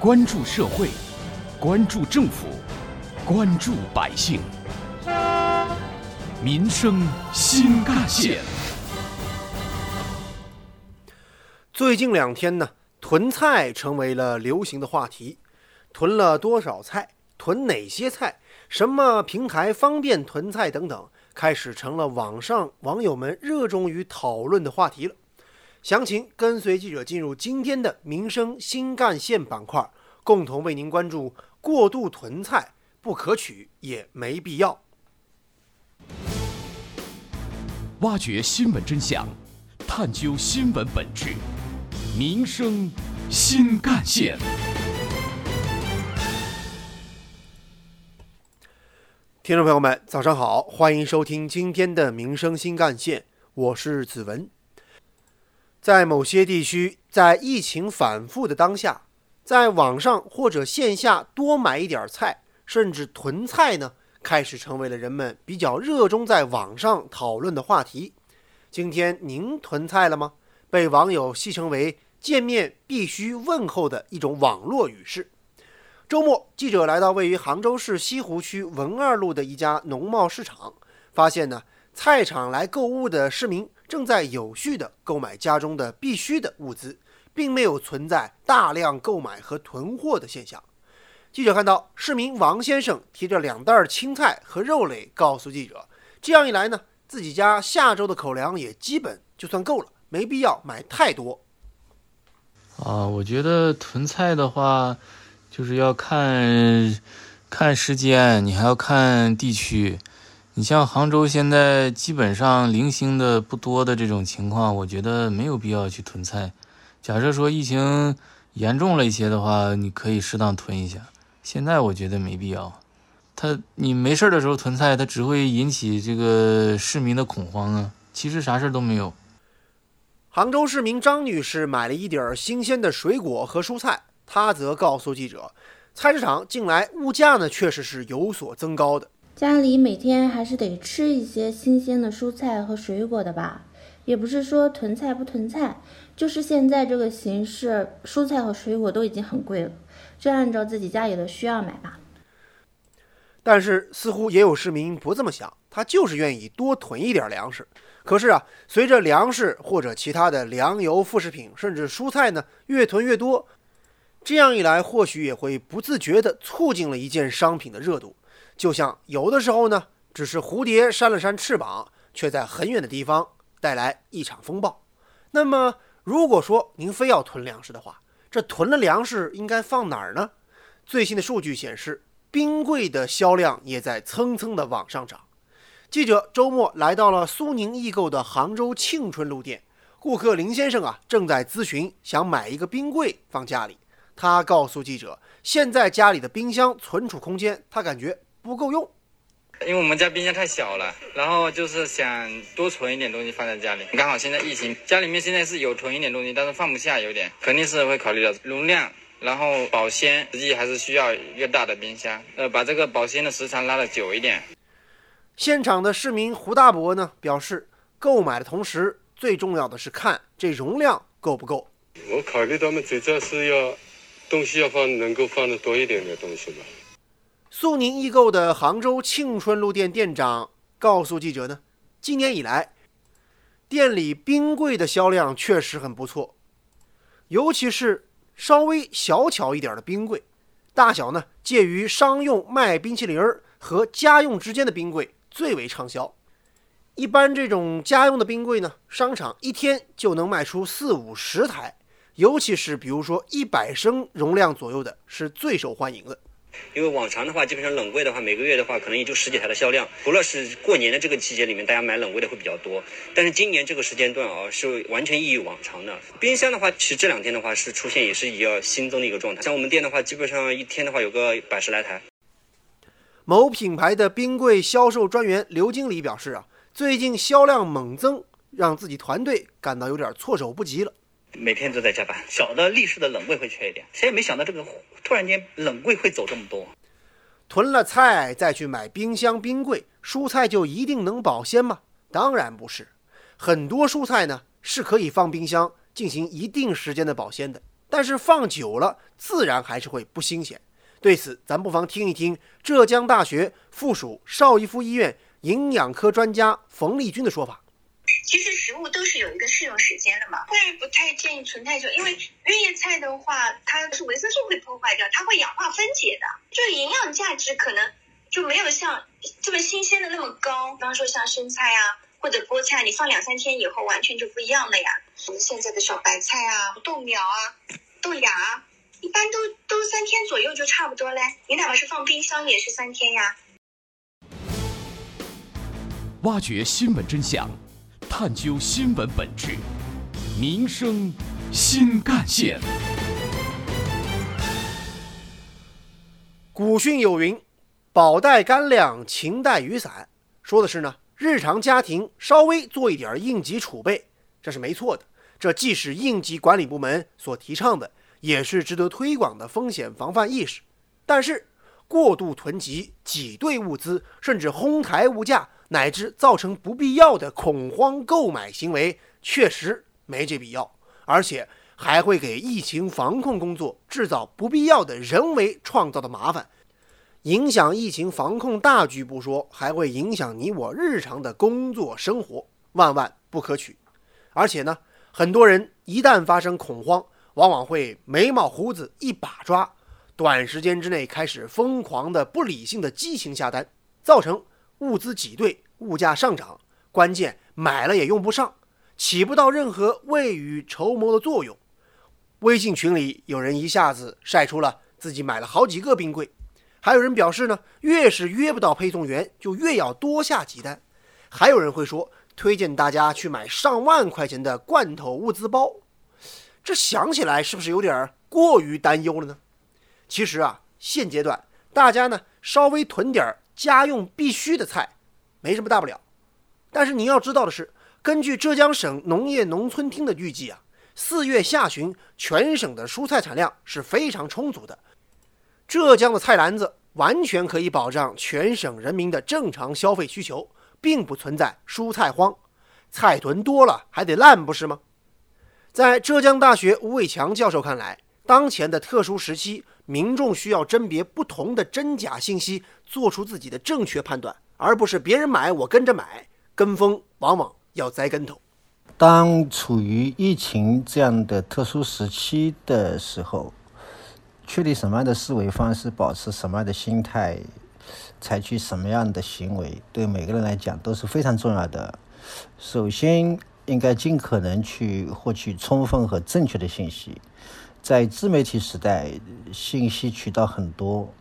关注社会，关注政府，关注百姓，民生新干线。最近两天呢，囤菜成为了流行的话题。囤了多少菜？囤哪些菜？什么平台方便囤菜等等，开始成了网上网友们热衷于讨论的话题了。详情跟随记者进入今天的民生新干线板块，共同为您关注过度囤菜不可取也没必要。挖掘新闻真相，探究新闻本质，民生新干线。听众朋友们，早上好，欢迎收听今天的民生新干线，我是子文。在某些地区，在疫情反复的当下，在网上或者线下多买一点菜，甚至囤菜呢，开始成为了人们比较热衷在网上讨论的话题。今天您囤菜了吗？被网友戏称为“见面必须问候”的一种网络语式。周末，记者来到位于杭州市西湖区文二路的一家农贸市场，发现呢，菜场来购物的市民。正在有序地购买家中的必需的物资，并没有存在大量购买和囤货的现象。记者看到，市民王先生提着两袋青菜和肉类，告诉记者：“这样一来呢，自己家下周的口粮也基本就算够了，没必要买太多。”啊，我觉得囤菜的话，就是要看看时间，你还要看地区。你像杭州现在基本上零星的不多的这种情况，我觉得没有必要去囤菜。假设说疫情严重了一些的话，你可以适当囤一下。现在我觉得没必要。他你没事的时候囤菜，它只会引起这个市民的恐慌啊。其实啥事都没有。杭州市民张女士买了一点新鲜的水果和蔬菜，她则告诉记者，菜市场近来物价呢确实是有所增高的。家里每天还是得吃一些新鲜的蔬菜和水果的吧，也不是说囤菜不囤菜，就是现在这个形势，蔬菜和水果都已经很贵了，就按照自己家里的需要买吧。但是似乎也有市民不这么想，他就是愿意多囤一点粮食。可是啊，随着粮食或者其他的粮油副食品，甚至蔬菜呢越囤越多，这样一来，或许也会不自觉地促进了一件商品的热度。就像有的时候呢，只是蝴蝶扇了扇翅膀，却在很远的地方带来一场风暴。那么，如果说您非要囤粮食的话，这囤了粮食应该放哪儿呢？最新的数据显示，冰柜的销量也在蹭蹭的往上涨。记者周末来到了苏宁易购的杭州庆春路店，顾客林先生啊正在咨询想买一个冰柜放家里。他告诉记者，现在家里的冰箱存储空间，他感觉。不够用，因为我们家冰箱太小了，然后就是想多存一点东西放在家里。刚好现在疫情，家里面现在是有囤一点东西，但是放不下，有点肯定是会考虑到容量，然后保鲜，实际还是需要一个大的冰箱，呃，把这个保鲜的时长拉的久一点。现场的市民胡大伯呢表示，购买的同时，最重要的是看这容量够不够。我考虑到嘛，最主要是要东西要放能够放的多一点的东西嘛。苏宁易购的杭州庆春路店店长告诉记者呢，今年以来，店里冰柜的销量确实很不错，尤其是稍微小巧一点的冰柜，大小呢介于商用卖冰淇淋和家用之间的冰柜最为畅销。一般这种家用的冰柜呢，商场一天就能卖出四五十台，尤其是比如说一百升容量左右的，是最受欢迎的。因为往常的话，基本上冷柜的话，每个月的话，可能也就十几台的销量。除了是过年的这个期间里面，大家买冷柜的会比较多。但是今年这个时间段啊，是完全异于往常的。冰箱的话，其实这两天的话是出现也是一个新增的一个状态。像我们店的话，基本上一天的话有个百十来台。某品牌的冰柜销售专员刘经理表示啊，最近销量猛增，让自己团队感到有点措手不及了。每天都在加班，小的立式的冷柜会缺一点，谁也没想到这个突然间冷柜会走这么多。囤了菜再去买冰箱冰柜，蔬菜就一定能保鲜吗？当然不是，很多蔬菜呢是可以放冰箱进行一定时间的保鲜的，但是放久了自然还是会不新鲜。对此，咱不妨听一听浙江大学附属邵逸夫医院营养科专家冯丽君的说法。其实食物都是有一个适用时间的嘛，会不太建议存太久，因为月叶菜的话，它是维生素会破坏掉，它会氧化分解的，就营养价值可能就没有像这么新鲜的那么高。比方说像生菜啊或者菠菜，你放两三天以后完全就不一样了呀。我们现在的小白菜啊、豆苗啊、豆芽啊，一般都都三天左右就差不多嘞。你哪怕是放冰箱也是三天呀。挖掘新闻真相。探究新闻本质，民生新干线。古训有云：“饱带干粮，勤带雨伞。”说的是呢，日常家庭稍微做一点应急储备，这是没错的。这既是应急管理部门所提倡的，也是值得推广的风险防范意识。但是，过度囤积、挤兑物资，甚至哄抬物价。乃至造成不必要的恐慌购买行为，确实没这必要，而且还会给疫情防控工作制造不必要的人为创造的麻烦，影响疫情防控大局不说，还会影响你我日常的工作生活，万万不可取。而且呢，很多人一旦发生恐慌，往往会眉毛胡子一把抓，短时间之内开始疯狂的、不理性的激情下单，造成。物资挤兑，物价上涨，关键买了也用不上，起不到任何未雨绸缪的作用。微信群里有人一下子晒出了自己买了好几个冰柜，还有人表示呢，越是约不到配送员，就越要多下几单。还有人会说，推荐大家去买上万块钱的罐头物资包。这想起来是不是有点过于担忧了呢？其实啊，现阶段大家呢稍微囤点儿。家用必须的菜，没什么大不了。但是你要知道的是，根据浙江省农业农村厅的预计啊，四月下旬全省的蔬菜产量是非常充足的。浙江的菜篮子完全可以保障全省人民的正常消费需求，并不存在蔬菜荒。菜囤多了还得烂，不是吗？在浙江大学吴伟强教授看来，当前的特殊时期。民众需要甄别不同的真假信息，做出自己的正确判断，而不是别人买我跟着买，跟风往往要栽跟头。当处于疫情这样的特殊时期的时候，确立什么样的思维方式，保持什么样的心态，采取什么样的行为，对每个人来讲都是非常重要的。首先，应该尽可能去获取充分和正确的信息。在自媒体时代，信息渠道很多，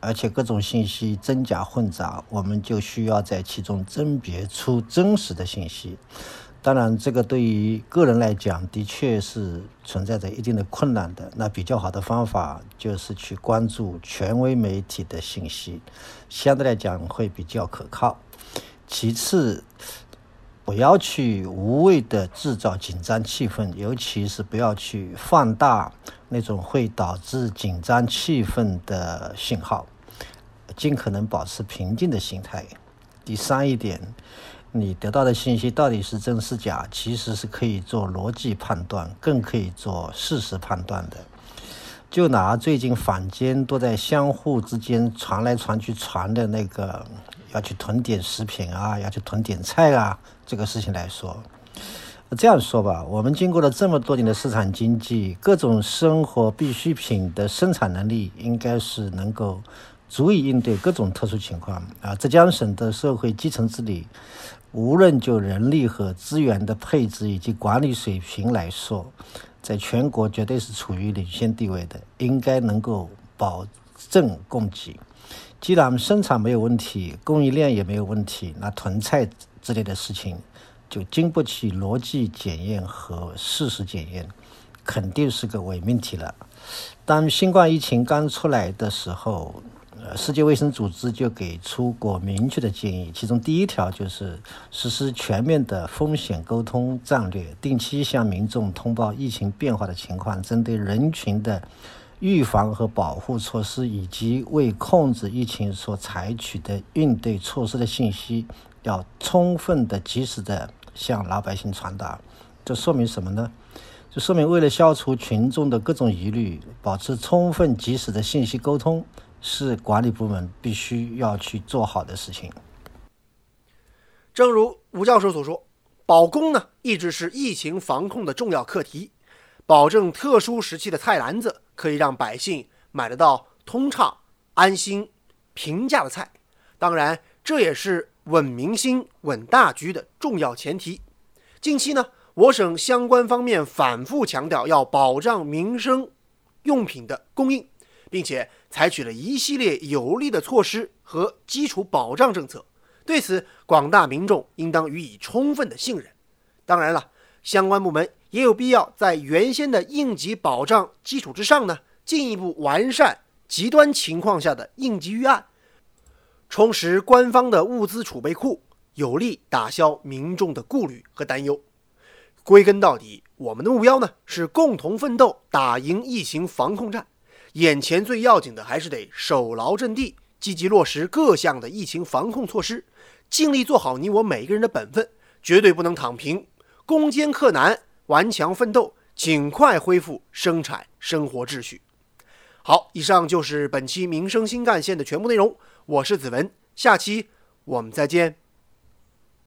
而且各种信息真假混杂，我们就需要在其中甄别出真实的信息。当然，这个对于个人来讲，的确是存在着一定的困难的。那比较好的方法就是去关注权威媒体的信息，相对来讲会比较可靠。其次，不要去无谓的制造紧张气氛，尤其是不要去放大那种会导致紧张气氛的信号，尽可能保持平静的心态。第三一点，你得到的信息到底是真是假，其实是可以做逻辑判断，更可以做事实判断的。就拿最近坊间都在相互之间传来传去传的那个。要去囤点食品啊，要去囤点菜啊，这个事情来说，这样说吧，我们经过了这么多年的市场经济，各种生活必需品的生产能力应该是能够足以应对各种特殊情况啊。浙江省的社会基层治理，无论就人力和资源的配置以及管理水平来说，在全国绝对是处于领先地位的，应该能够保证供给。既然生产没有问题，供应链也没有问题，那囤菜之类的事情就经不起逻辑检验和事实检验，肯定是个伪命题了。当新冠疫情刚出来的时候，世界卫生组织就给出过明确的建议，其中第一条就是实施全面的风险沟通战略，定期向民众通报疫情变化的情况，针对人群的。预防和保护措施以及为控制疫情所采取的应对措施的信息，要充分的、及时的向老百姓传达。这说明什么呢？就说明为了消除群众的各种疑虑，保持充分及时的信息沟通，是管理部门必须要去做好的事情。正如吴教授所说，保供呢一直是疫情防控的重要课题，保证特殊时期的菜篮子可以让百姓买得到通畅、安心、平价的菜。当然，这也是稳民心、稳大局的重要前提。近期呢，我省相关方面反复强调要保障民生用品的供应，并且采取了一系列有力的措施和基础保障政策。对此，广大民众应当予以充分的信任。当然了，相关部门也有必要在原先的应急保障基础之上呢，进一步完善极端情况下的应急预案，充实官方的物资储备库，有力打消民众的顾虑和担忧。归根到底，我们的目标呢是共同奋斗，打赢疫情防控战。眼前最要紧的还是得守牢阵地，积极落实各项的疫情防控措施。尽力做好你我每个人的本分，绝对不能躺平，攻坚克难，顽强奋斗，尽快恢复生产生活秩序。好，以上就是本期民生新干线的全部内容。我是子文，下期我们再见。